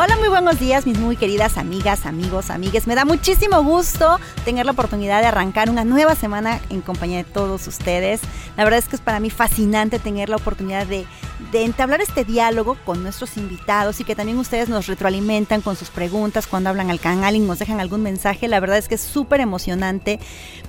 Hola, muy buenos días, mis muy queridas amigas, amigos, amigues. Me da muchísimo gusto tener la oportunidad de arrancar una nueva semana en compañía de todos ustedes. La verdad es que es para mí fascinante tener la oportunidad de, de entablar este diálogo con nuestros invitados y que también ustedes nos retroalimentan con sus preguntas cuando hablan al canal y nos dejan algún mensaje. La verdad es que es súper emocionante,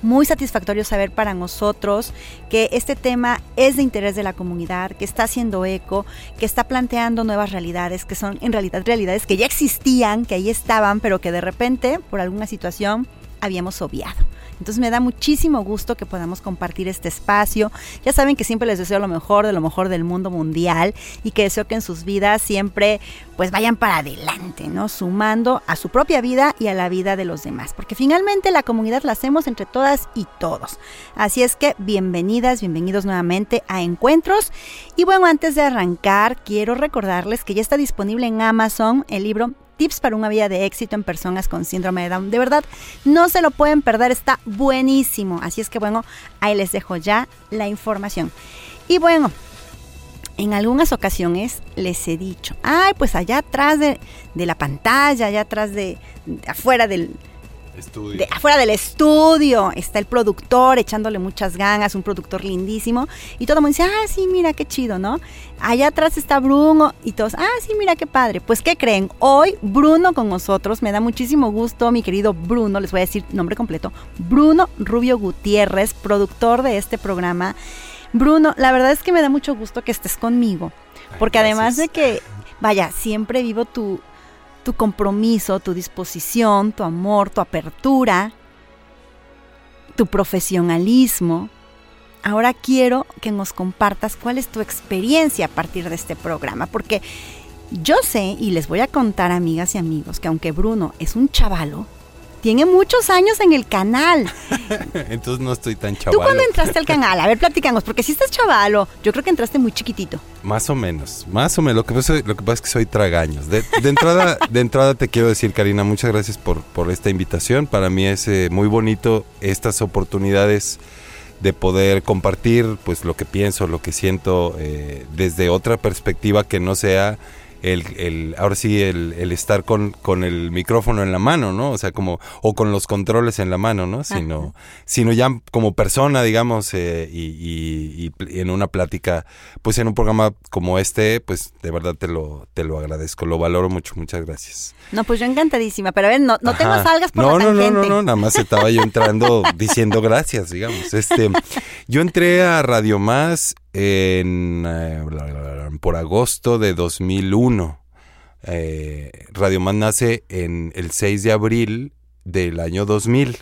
muy satisfactorio saber para nosotros que este tema es de interés de la comunidad, que está haciendo eco, que está planteando nuevas realidades, que son en realidad realidades que ya existían, que ahí estaban, pero que de repente, por alguna situación, habíamos obviado. Entonces me da muchísimo gusto que podamos compartir este espacio. Ya saben que siempre les deseo lo mejor de lo mejor del mundo mundial y que deseo que en sus vidas siempre pues vayan para adelante, ¿no? Sumando a su propia vida y a la vida de los demás, porque finalmente la comunidad la hacemos entre todas y todos. Así es que bienvenidas, bienvenidos nuevamente a Encuentros. Y bueno, antes de arrancar, quiero recordarles que ya está disponible en Amazon el libro tips para una vida de éxito en personas con síndrome de Down. De verdad, no se lo pueden perder, está buenísimo. Así es que bueno, ahí les dejo ya la información. Y bueno, en algunas ocasiones les he dicho, ay, pues allá atrás de, de la pantalla, allá atrás de, de afuera del, Estudio. de afuera del estudio está el productor echándole muchas ganas, un productor lindísimo. Y todo el mundo dice, ah, sí, mira qué chido, ¿no? Allá atrás está Bruno y todos, ah, sí, mira qué padre. Pues, ¿qué creen? Hoy Bruno con nosotros, me da muchísimo gusto, mi querido Bruno, les voy a decir nombre completo, Bruno Rubio Gutiérrez, productor de este programa. Bruno, la verdad es que me da mucho gusto que estés conmigo, porque Ay, además de que, vaya, siempre vivo tu, tu compromiso, tu disposición, tu amor, tu apertura, tu profesionalismo. Ahora quiero que nos compartas cuál es tu experiencia a partir de este programa, porque yo sé y les voy a contar, amigas y amigos, que aunque Bruno es un chavalo, tiene muchos años en el canal. Entonces no estoy tan ¿Tú chaval. cuándo entraste al canal? A ver, platícanos, porque si estás chavalo, yo creo que entraste muy chiquitito. Más o menos, más o menos. Lo que pasa, lo que pasa es que soy tragaños. De, de entrada, de entrada te quiero decir, Karina, muchas gracias por, por esta invitación. Para mí es eh, muy bonito estas oportunidades de poder compartir pues lo que pienso, lo que siento eh, desde otra perspectiva que no sea el, el ahora sí el, el estar con, con el micrófono en la mano, ¿no? O sea, como, o con los controles en la mano, ¿no? Sino, sino ya como persona, digamos, eh, y, y- y en una plática, pues en un programa como este, pues de verdad te lo, te lo agradezco, lo valoro mucho, muchas gracias. No, pues yo encantadísima, pero a ver, no, no te nos salgas por no, la no, no, no, no, nada más estaba yo entrando diciendo gracias, digamos. Este, yo entré a Radio Más en, eh, por agosto de 2001. Eh, Radio Más nace en el 6 de abril del año 2000.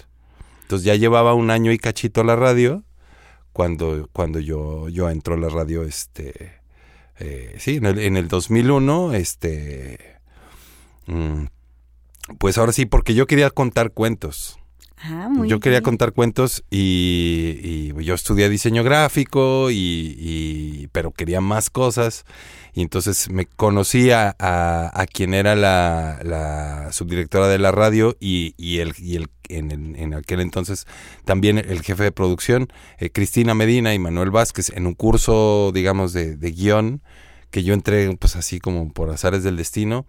Entonces ya llevaba un año y cachito la radio cuando, cuando yo, yo entro a la radio, este, eh, sí, en el, en el 2001, este, mm, pues ahora sí, porque yo quería contar cuentos. Ah, muy yo quería bien. contar cuentos y, y yo estudié diseño gráfico, y, y- pero quería más cosas. Y entonces me conocí a, a- a quien era la, la subdirectora de la radio y, y el, y el en, en aquel entonces también el jefe de producción, eh, Cristina Medina y Manuel Vázquez, en un curso, digamos, de, de guion que yo entré pues así como por azares del destino.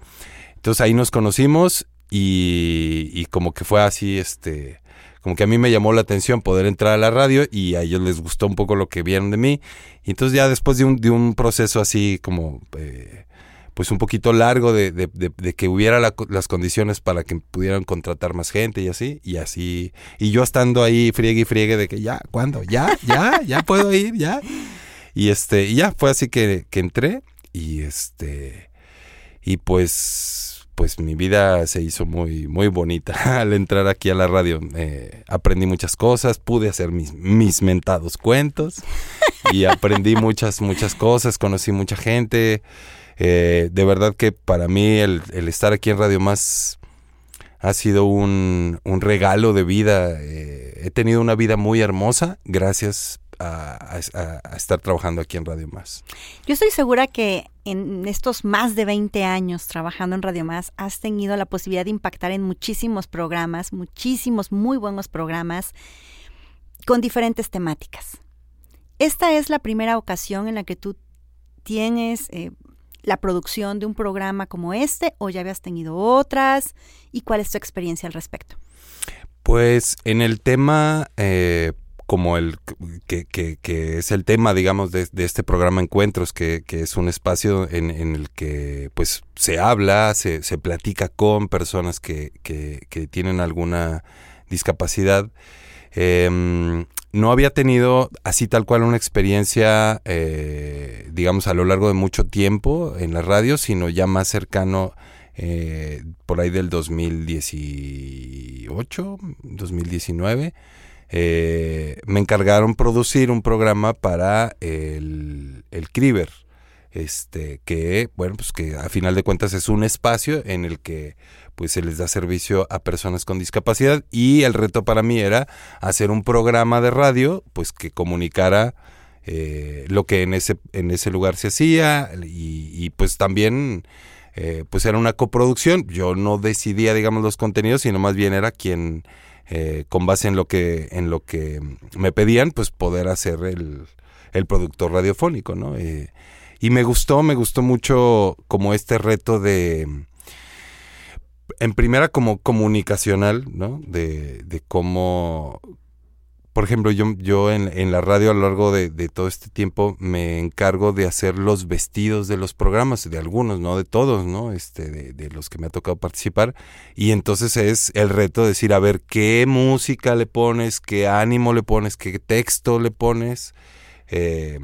Entonces ahí nos conocimos y, y como que fue así, este, como que a mí me llamó la atención poder entrar a la radio y a ellos les gustó un poco lo que vieron de mí. Y entonces ya después de un, de un proceso así como, eh, pues un poquito largo de, de, de, que hubiera las condiciones para que pudieran contratar más gente y así, y así, y yo estando ahí friegue y friegue de que ya, ¿cuándo? Ya, ya, ya puedo ir, ya. Y este, y ya, fue así que, que entré y este, y pues pues mi vida se hizo muy, muy bonita al entrar aquí a la radio. Eh, aprendí muchas cosas, pude hacer mis, mis mentados cuentos y aprendí muchas, muchas cosas, conocí mucha gente. Eh, de verdad que para mí el, estar aquí en Radio Más ha sido un, un regalo de vida. Eh, he tenido una vida muy hermosa gracias a, estar trabajando aquí en Radio Más. Yo estoy segura que en estos más de 20 años trabajando en Radio Más has tenido la posibilidad de impactar en muchísimos programas, muchísimos muy buenos programas con diferentes temáticas. Esta es la primera ocasión en la que tú tienes eh, la producción de un programa como este o ya habías tenido otras y cuál es tu experiencia al respecto. Pues en el tema eh, como el que, es el tema, digamos, de, este programa Encuentros, que, es un espacio en, el que pues se habla, se, se platica con personas que, tienen alguna discapacidad. Em, no había tenido así tal cual una experiencia, eh, digamos, a lo largo de mucho tiempo en la radio, sino ya más cercano eh, por ahí del 2018, 2019 eh, me encargaron producir un programa para el, el este, que, bueno, pues que a final de cuentas es un espacio en el que pues se les da servicio a personas con discapacidad y el reto para mí era hacer un programa de radio pues que comunicara eh, lo que en ese, en ese lugar se hacía y, pues también eh, pues era una coproducción, yo no decidía digamos los contenidos sino más bien era quien eh, con base en lo que en lo que me pedían pues poder hacer el, el productor radiofónico no eh, y me gustó me gustó mucho como este reto de en primera como comunicacional no de, de cómo por ejemplo, yo, yo en, en, la radio a lo largo de, todo este tiempo me encargo de hacer los vestidos de los programas, de algunos, no de todos, ¿no? Este, de, los que me ha tocado participar. Y entonces es el reto de decir, a ver, ¿qué música le pones? ¿Qué ánimo le pones? ¿Qué texto le pones? Eh,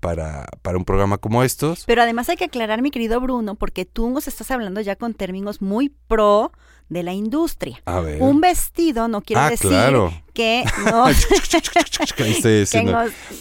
para, para un programa como estos. Pero además hay que aclarar, mi querido Bruno, porque tú nos estás hablando ya con términos muy pro de la industria. Un vestido no quiere ah, decir que, nos,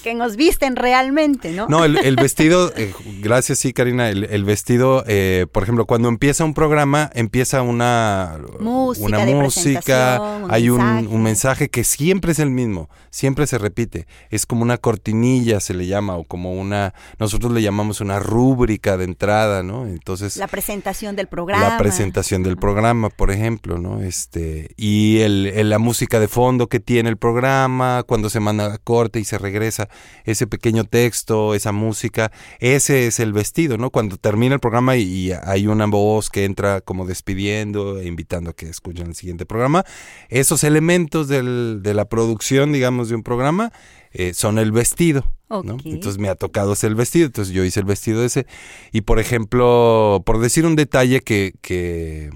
que, nos, visten realmente, ¿no? No, el, vestido, eh, gracias, sí, Karina, el, vestido, eh, por ejemplo, cuando empieza un programa, empieza una música, una música hay un mensaje que siempre es el mismo, siempre se repite. Es como una cortinilla, se le llama, o como una, nosotros le llamamos una rúbrica de entrada, ¿no? Entonces... La presentación del programa. La presentación del programa, por ejemplo ejemplo, ¿no? Este, y el, la música de fondo que tiene el programa, cuando se manda a corte y se regresa, ese pequeño texto, esa música, ese es el vestido, ¿no? Cuando termina el programa y, hay una voz que entra como despidiendo, e invitando a que escuchen el siguiente programa, esos elementos del, de la producción, digamos, de un programa, eh, son el vestido. Entonces me ha tocado hacer el vestido, entonces yo hice el vestido ese. Y por ejemplo, por decir un detalle que, que,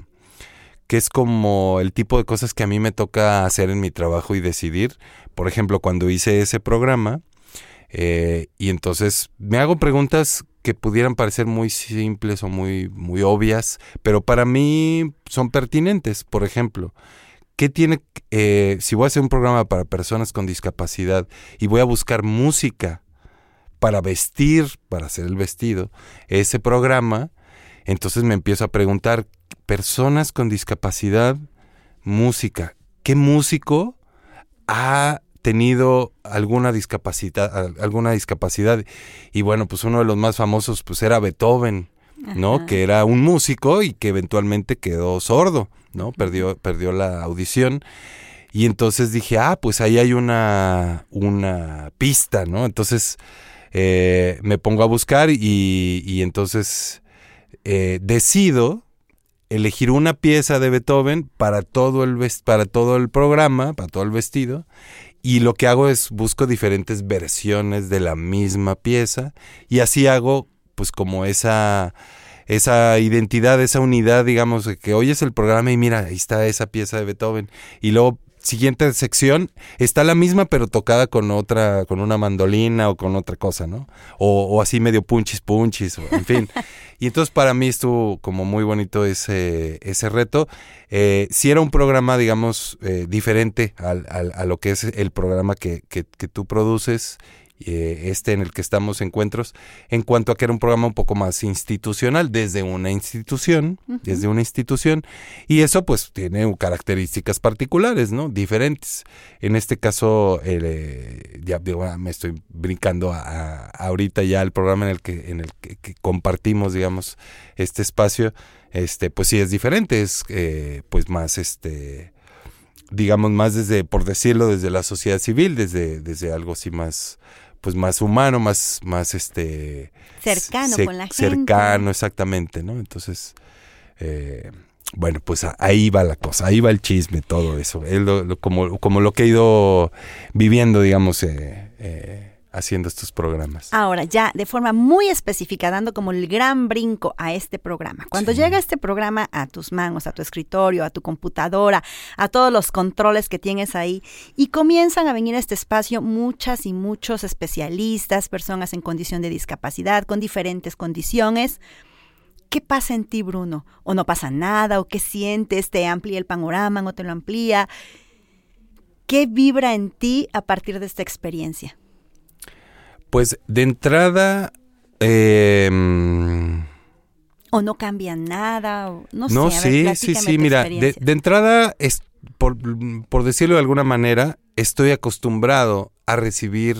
que es como el tipo de cosas que a mí me toca hacer en mi trabajo y decidir. Por ejemplo, cuando hice ese programa, eh, y entonces me hago preguntas que pudieran parecer muy simples o muy, muy obvias, pero para mí son pertinentes. Por ejemplo, ¿qué tiene, eh, si voy a hacer un programa para personas con discapacidad y voy a buscar música para vestir, para hacer el vestido, ese programa, entonces me empiezo a preguntar personas con discapacidad, música. ¿Qué músico ha tenido alguna discapacidad, alguna discapacidad? Y bueno, pues uno de los más famosos pues era Beethoven, ¿no? Que era un músico y que eventualmente quedó sordo, ¿no? Perdió, perdió la audición. Y entonces dije, ah, pues ahí hay una, una pista, ¿no? Entonces eh, me pongo a buscar y, y entonces eh, decido elegir una pieza de Beethoven para todo el para todo el programa, para todo el vestido, y lo que hago es busco diferentes versiones de la misma pieza y así hago pues como esa esa identidad, esa unidad, digamos, que hoy es el programa y mira, ahí está esa pieza de Beethoven. Y luego siguiente sección está la misma pero tocada con otra, con una mandolina o con otra cosa, ¿no? O, así medio punchis punchis, en fin. y entonces para mí estuvo como muy bonito ese, ese reto. Eh, si era un programa, digamos, eh, diferente al, a lo que es el programa que, que, que tú produces eh, este en el que estamos encuentros, en cuanto a que era un programa un poco más institucional, desde una institución, desde una institución, y eso pues tiene características particulares, ¿no? Diferentes. En este caso, eh, ya ah, me estoy brincando a, ahorita ya el programa en el que, en el que, compartimos, digamos, este espacio, este, pues sí es diferente, es eh, pues más este digamos más desde, por decirlo, desde la sociedad civil, desde, desde algo así más, pues más humano, más, más este cercano con la gente. Cercano, exactamente, ¿no? Entonces, eh, bueno, pues ahí va la cosa, ahí va el chisme, todo eso. como, como lo que he ido viviendo, digamos, eh, eh haciendo estos programas. Ahora, ya de forma muy específica, dando como el gran brinco a este programa. Cuando llega este programa a tus manos, a tu escritorio, a tu computadora, a todos los controles que tienes ahí, y comienzan a venir a este espacio muchas y muchos especialistas, personas en condición de discapacidad, con diferentes condiciones. ¿Qué pasa en ti, Bruno? ¿O no pasa nada? ¿O qué sientes? ¿Te amplía el panorama? ¿O te lo amplía? ¿Qué vibra en ti a partir de esta experiencia? Pues de entrada... Em, o no cambia nada, no, no sí, sí, sí, mira, de, entrada, es, por, decirlo de alguna manera, estoy acostumbrado a recibir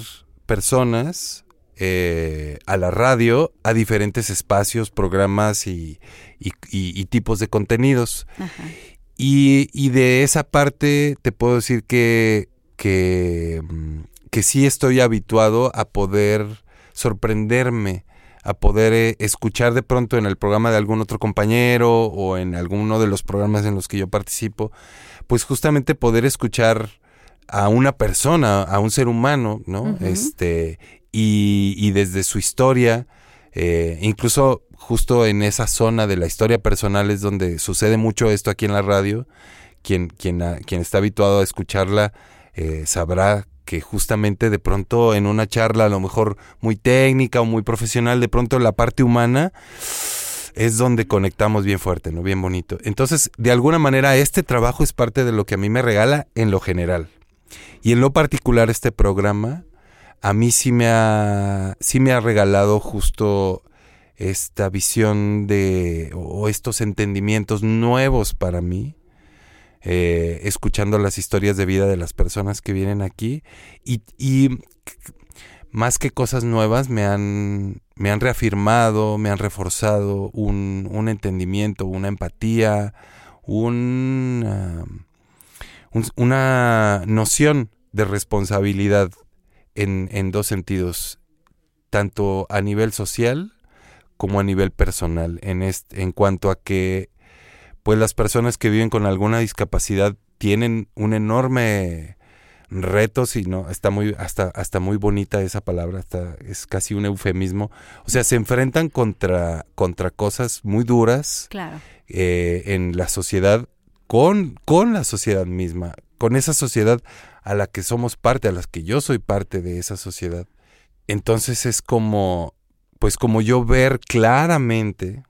personas eh, a la radio, a diferentes espacios, programas y, tipos de contenidos. Y, y, de esa parte te puedo decir que, que mm, que sí estoy habituado a poder sorprenderme, a poder eh, escuchar de pronto en el programa de algún otro compañero o en alguno de los programas en los que yo participo, pues justamente poder escuchar a una persona, a un ser humano, ¿no? Este, y, desde su historia, eh, incluso justo en esa zona de la historia personal es donde sucede mucho esto aquí en la radio. Quien, quien, quien está habituado a escucharla eh, sabrá que justamente de pronto en una charla a lo mejor muy técnica o muy profesional, de pronto la parte humana es donde conectamos bien fuerte, ¿no? Bien bonito. Entonces, de alguna manera, este trabajo es parte de lo que a mí me regala en lo general. Y en lo particular, este programa, a mí sí me ha, sí me ha regalado justo esta visión de, o estos entendimientos nuevos para mí, eh, escuchando las historias de vida de las personas que vienen aquí. Y, más que cosas nuevas me han, me han reafirmado, me han reforzado un, un entendimiento, una empatía, un, una noción de responsabilidad en, en dos sentidos, tanto a nivel social como a nivel personal, en, este, en cuanto a que pues las personas que viven con alguna discapacidad tienen un enorme reto, si no, está muy, hasta, hasta muy bonita esa palabra, hasta, es casi un eufemismo. O sea, se enfrentan contra, contra cosas muy duras eh, en la sociedad, con, con la sociedad misma, con esa sociedad a la que somos parte, a la que yo soy parte de esa sociedad. Entonces es como, pues como yo ver claramente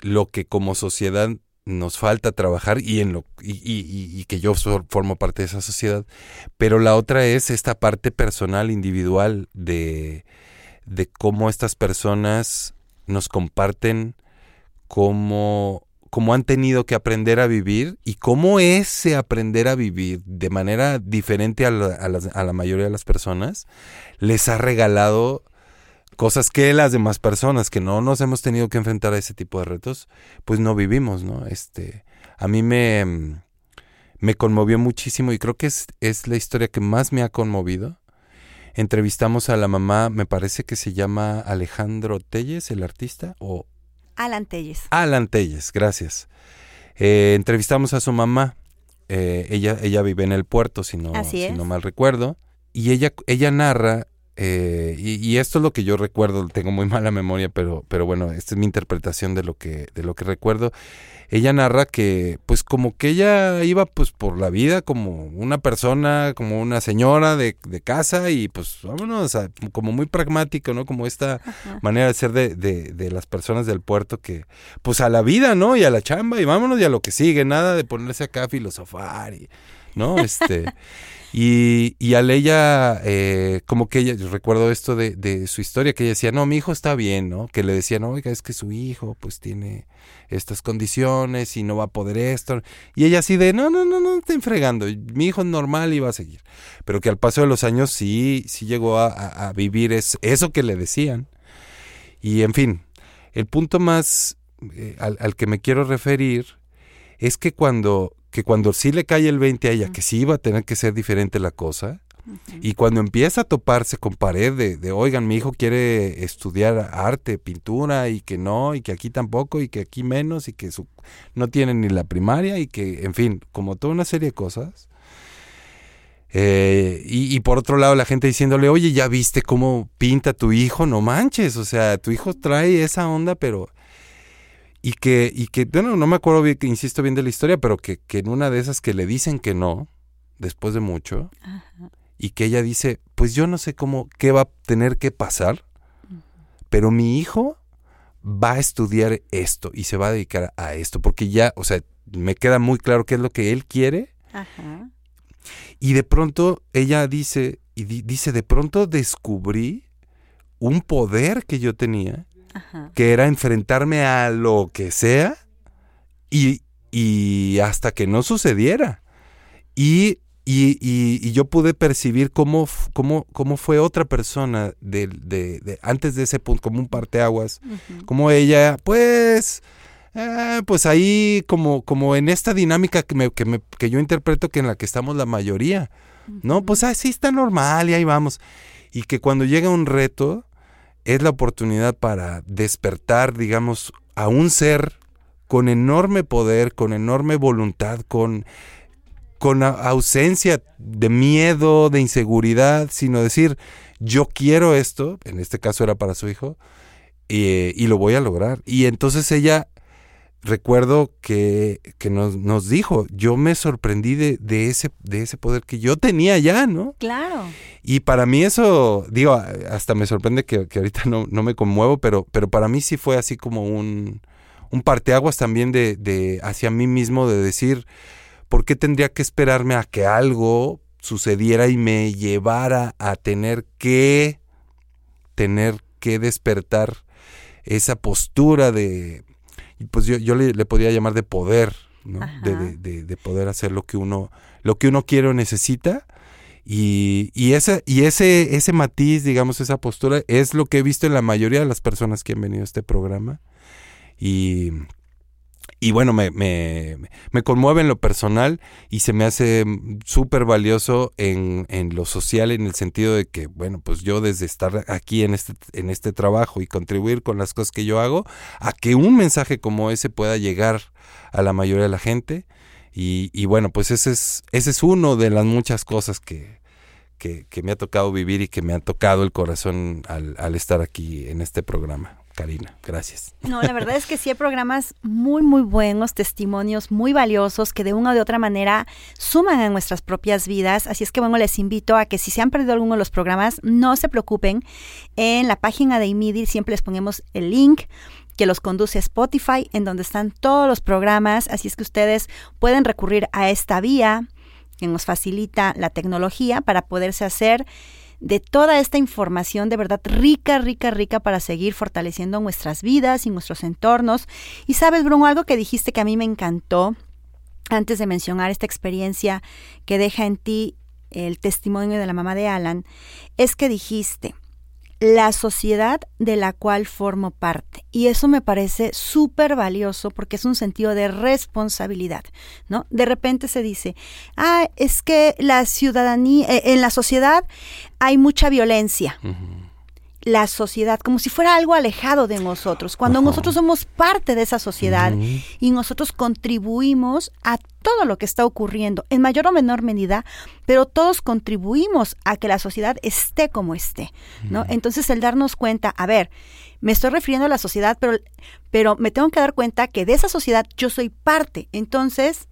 lo que como sociedad nos falta trabajar y en lo y, que yo formo parte de esa sociedad pero la otra es esta parte personal individual de, de cómo estas personas nos comparten cómo, cómo han tenido que aprender a vivir y cómo ese aprender a vivir de manera diferente a la, a la mayoría de las personas les ha regalado cosas que las demás personas que no nos hemos tenido que enfrentar a ese tipo de retos, pues no vivimos, ¿no? Este, a mí me, me conmovió muchísimo y creo que es, es la historia que más me ha conmovido. Entrevistamos a la mamá, me parece que se llama Alejandro Telles, el artista, o... Alan Telles. Alan Telles, gracias. Eh, entrevistamos a su mamá. Eh, ella, ella vive en el puerto, si no, si no mal recuerdo. Y ella, ella narra eh, y, esto es lo que yo recuerdo, tengo muy mala memoria, pero, pero bueno, esta es mi interpretación de lo que, de lo que recuerdo. Ella narra que, pues, como que ella iba, pues, por la vida como una persona, como una señora de, de casa y, pues, vámonos, como muy pragmático, ¿no? Como esta manera de ser de, de, de, las personas del puerto que, pues, a la vida, ¿no? Y a la chamba y vámonos y a lo que sigue, nada de ponerse acá a filosofar y, ¿no? Este... Y, y al ella, eh, como que ella, yo recuerdo esto de, de, su historia, que ella decía, no, mi hijo está bien, ¿no? Que le decían, oiga, es que su hijo pues tiene estas condiciones y no va a poder esto. Y ella así de, no, no, no, no, estén fregando, mi hijo es normal y va a seguir. Pero que al paso de los años sí, sí llegó a, vivir es, eso que le decían. Y en fin, el punto más eh, al que me quiero referir es que cuando que cuando sí le cae el 20 a ella, que sí iba a tener que ser diferente la cosa, y cuando empieza a toparse con pared de, de, oigan, mi hijo quiere estudiar arte, pintura, y que no, y que aquí tampoco, y que aquí menos, y que su, no tiene ni la primaria, y que, en fin, como toda una serie de cosas. Eh, y, y, por otro lado, la gente diciéndole, oye, ya viste cómo pinta tu hijo, no manches, o sea, tu hijo trae esa onda, pero y que, y que, bueno, no me acuerdo bien, que insisto bien de la historia, pero que, que, en una de esas que le dicen que no, después de mucho, y que ella dice, pues yo no sé cómo, qué va a tener que pasar, pero mi hijo va a estudiar esto y se va a dedicar a esto, porque ya, o sea, me queda muy claro qué es lo que él quiere. Y de pronto ella dice, y dice, de pronto descubrí un poder que yo tenía que era enfrentarme a lo que sea y, y hasta que no sucediera. Y, y, y, yo pude percibir cómo, cómo, cómo fue otra persona de, de, de, antes de ese punto, como un parteaguas, como ella, pues... Eh, pues ahí como, como en esta dinámica que, me, que, me, que yo interpreto que en la que estamos la mayoría, ¿no? Pues así está normal y ahí vamos. Y que cuando llega un reto, es la oportunidad para despertar, digamos, a un ser con enorme poder, con enorme voluntad, con, con ausencia de miedo, de inseguridad, sino decir, yo quiero esto, en este caso era para su hijo, y, y lo voy a lograr. Y entonces ella recuerdo que, que nos, nos, dijo, yo me sorprendí de, de, ese, de ese poder que yo tenía ya, ¿no? Claro. Y para mí eso, digo, hasta me sorprende que, que ahorita no, no, me conmuevo, pero, pero para mí sí fue así como un, un parteaguas también de, de hacia mí mismo, de decir, ¿por qué tendría que esperarme a que algo sucediera y me llevara a tener que, tener que despertar esa postura de pues yo, yo le, podría llamar de poder, ¿no? De, de, de, poder hacer lo que uno, lo que uno quiere o necesita. Y, y, ese, y ese, ese matiz, digamos, esa postura, es lo que he visto en la mayoría de las personas que han venido a este programa. Y, y bueno, me, me, me, conmueve en lo personal y se me hace súper valioso en, en, lo social, en el sentido de que, bueno, pues yo desde estar aquí en este, en este trabajo y contribuir con las cosas que yo hago, a que un mensaje como ese pueda llegar a la mayoría de la gente. Y, y bueno, pues ese es, ese es uno de las muchas cosas que, que, que me ha tocado vivir y que me ha tocado el corazón al, al estar aquí en este programa. Karina, gracias. No, la verdad es que sí hay programas muy, muy buenos, testimonios muy valiosos que de una o de otra manera suman a nuestras propias vidas. Así es que bueno, les invito a que si se han perdido alguno de los programas, no se preocupen. En la página de IMIDI siempre les ponemos el link que los conduce a Spotify, en donde están todos los programas. Así es que ustedes pueden recurrir a esta vía que nos facilita la tecnología para poderse hacer de toda esta información de verdad rica, rica, rica para seguir fortaleciendo nuestras vidas y nuestros entornos. Y sabes, Bruno, algo que dijiste que a mí me encantó antes de mencionar esta experiencia que deja en ti el testimonio de la mamá de Alan, es que dijiste, la sociedad de la cual formo parte. Y eso me parece súper valioso porque es un sentido de responsabilidad, ¿no? De repente se dice, ah, es que la ciudadanía, eh, en la sociedad hay mucha violencia. La sociedad, como si fuera algo alejado de nosotros, cuando nosotros somos parte de esa sociedad y nosotros contribuimos a todo lo que está ocurriendo, en mayor o menor medida, pero todos contribuimos a que la sociedad esté como esté, ¿no? Entonces el darnos cuenta, a ver, me estoy refiriendo a la sociedad, pero, pero me tengo que dar cuenta que de esa sociedad yo soy parte. Entonces,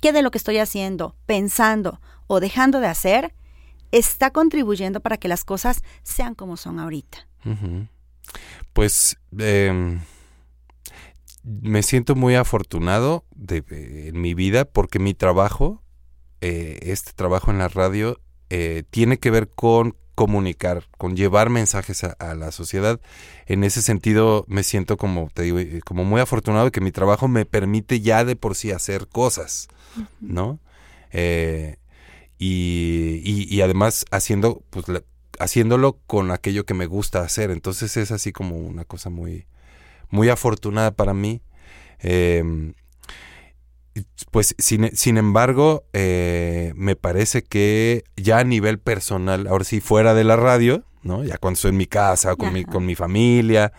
¿qué de lo que estoy haciendo, pensando o dejando de hacer está contribuyendo para que las cosas sean como son ahorita? Pues em, me siento muy afortunado de, en mi vida porque mi trabajo, eh, este trabajo en la radio, eh, tiene que ver con comunicar, con llevar mensajes a, la sociedad. En ese sentido me siento como, te digo, eh, como muy afortunado de que mi trabajo me permite ya de por sí hacer cosas, ¿no? Eh, y, además haciendo, pues, haciéndolo con aquello que me gusta hacer. Entonces es así como una cosa muy, muy afortunada para mí. Eh, pues sin, sin embargo, eh, me parece que ya a nivel personal, ahora sí fuera de la radio, ¿no? Ya cuando estoy en mi casa, con, mi, con mi familia,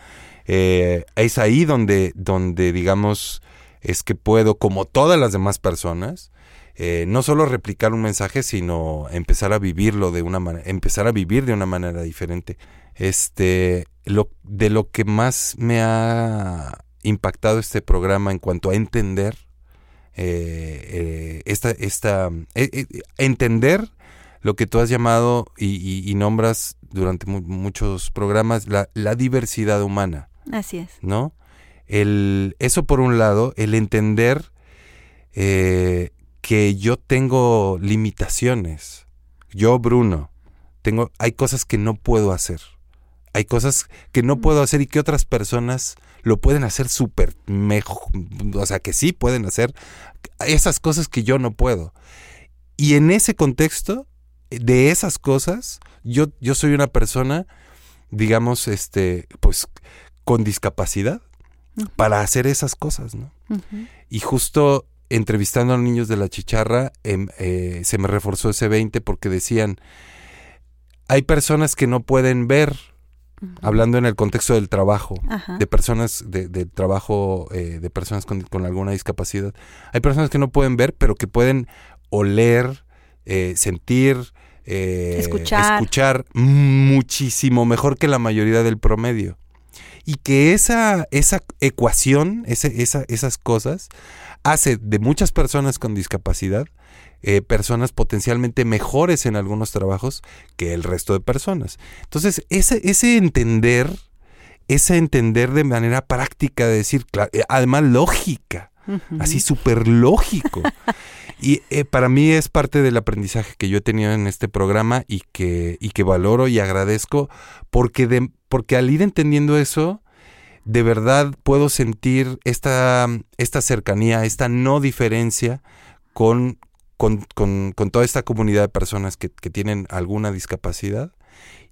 eh, es ahí donde, donde, digamos, es que puedo, como todas las demás personas, eh, no solo replicar un mensaje, sino empezar a vivirlo de una manera, empezar a vivir de una manera diferente. Este, lo, de lo que más me ha impactado este programa en cuanto a entender eh, eh, esta, esta eh, entender lo que tú has llamado y, nombras durante muchos programas, la, la, diversidad humana. Así es. ¿No? El, eso por un lado, el entender que yo tengo limitaciones. Yo, Bruno, tengo, hay cosas que no puedo hacer. Hay cosas que no puedo hacer y que otras personas lo pueden hacer súper mejor. O sea, que sí pueden hacer esas cosas que yo no puedo. Y en ese contexto, de esas cosas, yo, yo soy una persona, digamos, este, pues, con discapacidad para hacer esas cosas, ¿no? Y justo entrevistando a los niños de la chicharra, em, eh, se me reforzó ese 20 porque decían, hay personas que no pueden ver, hablando en el contexto del trabajo, de personas, de, trabajo eh, de personas con, alguna discapacidad. Hay personas que no pueden ver, pero que pueden oler, eh, sentir, eh, escuchar. escuchar. muchísimo mejor que la mayoría del promedio. Y que esa, esa ecuación, ese, esa, esas cosas, hace de muchas personas con discapacidad eh, personas potencialmente mejores en algunos trabajos que el resto de personas. Entonces, ese, ese entender, ese entender de manera práctica, de decir, eh, además lógica, así súper lógico. y eh, para mí es parte del aprendizaje que yo he tenido en este programa y que, y que valoro y agradezco porque, de, porque al ir entendiendo eso, de verdad puedo sentir esta, esta cercanía, esta no diferencia con, con, con, con toda esta comunidad de personas que, que, tienen alguna discapacidad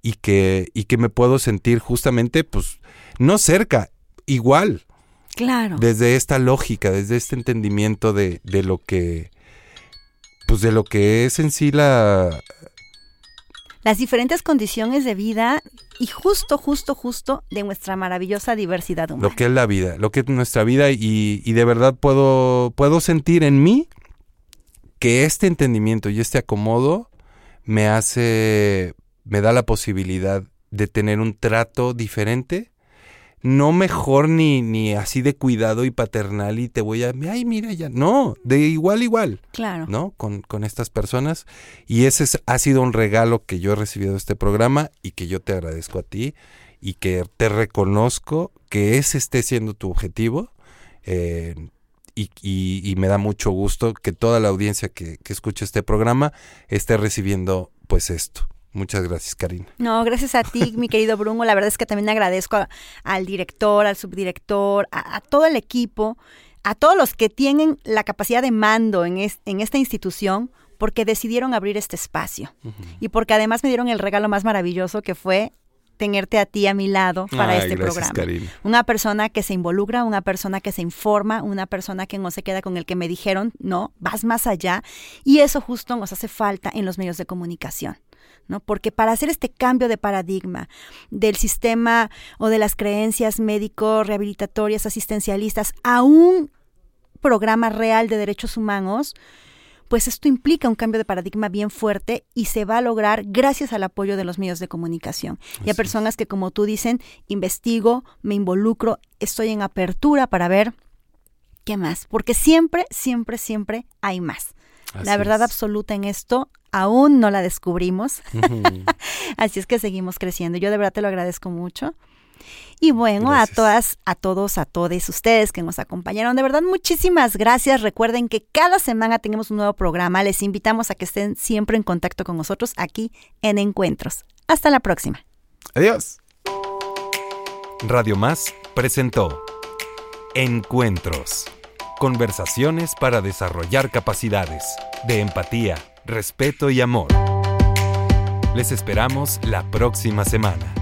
y que, y que me puedo sentir justamente, pues, no cerca, igual. Claro. Desde esta lógica, desde este entendimiento de, de lo que, pues de lo que es en sí la... Las diferentes condiciones de vida y justo, justo, justo de nuestra maravillosa diversidad humana. Lo que es la vida, lo que es nuestra vida y, y de verdad puedo, puedo sentir en mí que este entendimiento y este acomodo me hace, me da la posibilidad de tener un trato diferente, no mejor ni, ni así de cuidado y paternal y te voy a, ay, mira ya, no, de igual igual, claro, ¿no? Con, con estas personas y ese ha sido un regalo que yo he recibido de este programa y que yo te agradezco a ti y que te reconozco que ese esté siendo tu objetivo. Eh, y, me da mucho gusto que toda la audiencia que, que escucha este programa esté recibiendo pues esto. Muchas gracias, Karina. No, gracias a ti, mi querido Bruno. La verdad es que también agradezco al director, al subdirector, a, todo el equipo, a todos los que tienen la capacidad de mando en, en esta institución, porque decidieron abrir este espacio. Y porque además me dieron el regalo más maravilloso que fue tenerte a ti a mi lado para Ay, este gracias, programa. Karina. Una persona que se involucra, una persona que se informa, una persona que no se queda con el que me dijeron, no, vas más allá. Y eso justo nos hace falta en los medios de comunicación. ¿no? Porque para hacer este cambio de paradigma del sistema o de las creencias médicos, rehabilitatorias, asistencialistas a un programa real de derechos humanos, pues esto implica un cambio de paradigma bien fuerte y se va a lograr gracias al apoyo de los medios de comunicación y a personas que, como tú dicen, investigo, me involucro, estoy en apertura para ver qué más, porque siempre, siempre, siempre hay más. la verdad es. absoluta en esto aún no la descubrimos, así es que seguimos creciendo. Yo de verdad te lo agradezco mucho. Y bueno, Gracias. a todas, a todos, a todos ustedes que nos acompañaron, de verdad muchísimas gracias. Recuerden que cada semana tenemos un nuevo programa. Les invitamos a que estén siempre en contacto con nosotros aquí en Encuentros. Hasta la próxima. Adiós. Radio Más presentó Encuentros. Conversaciones para desarrollar capacidades de empatía, respeto y amor. Les esperamos la próxima semana.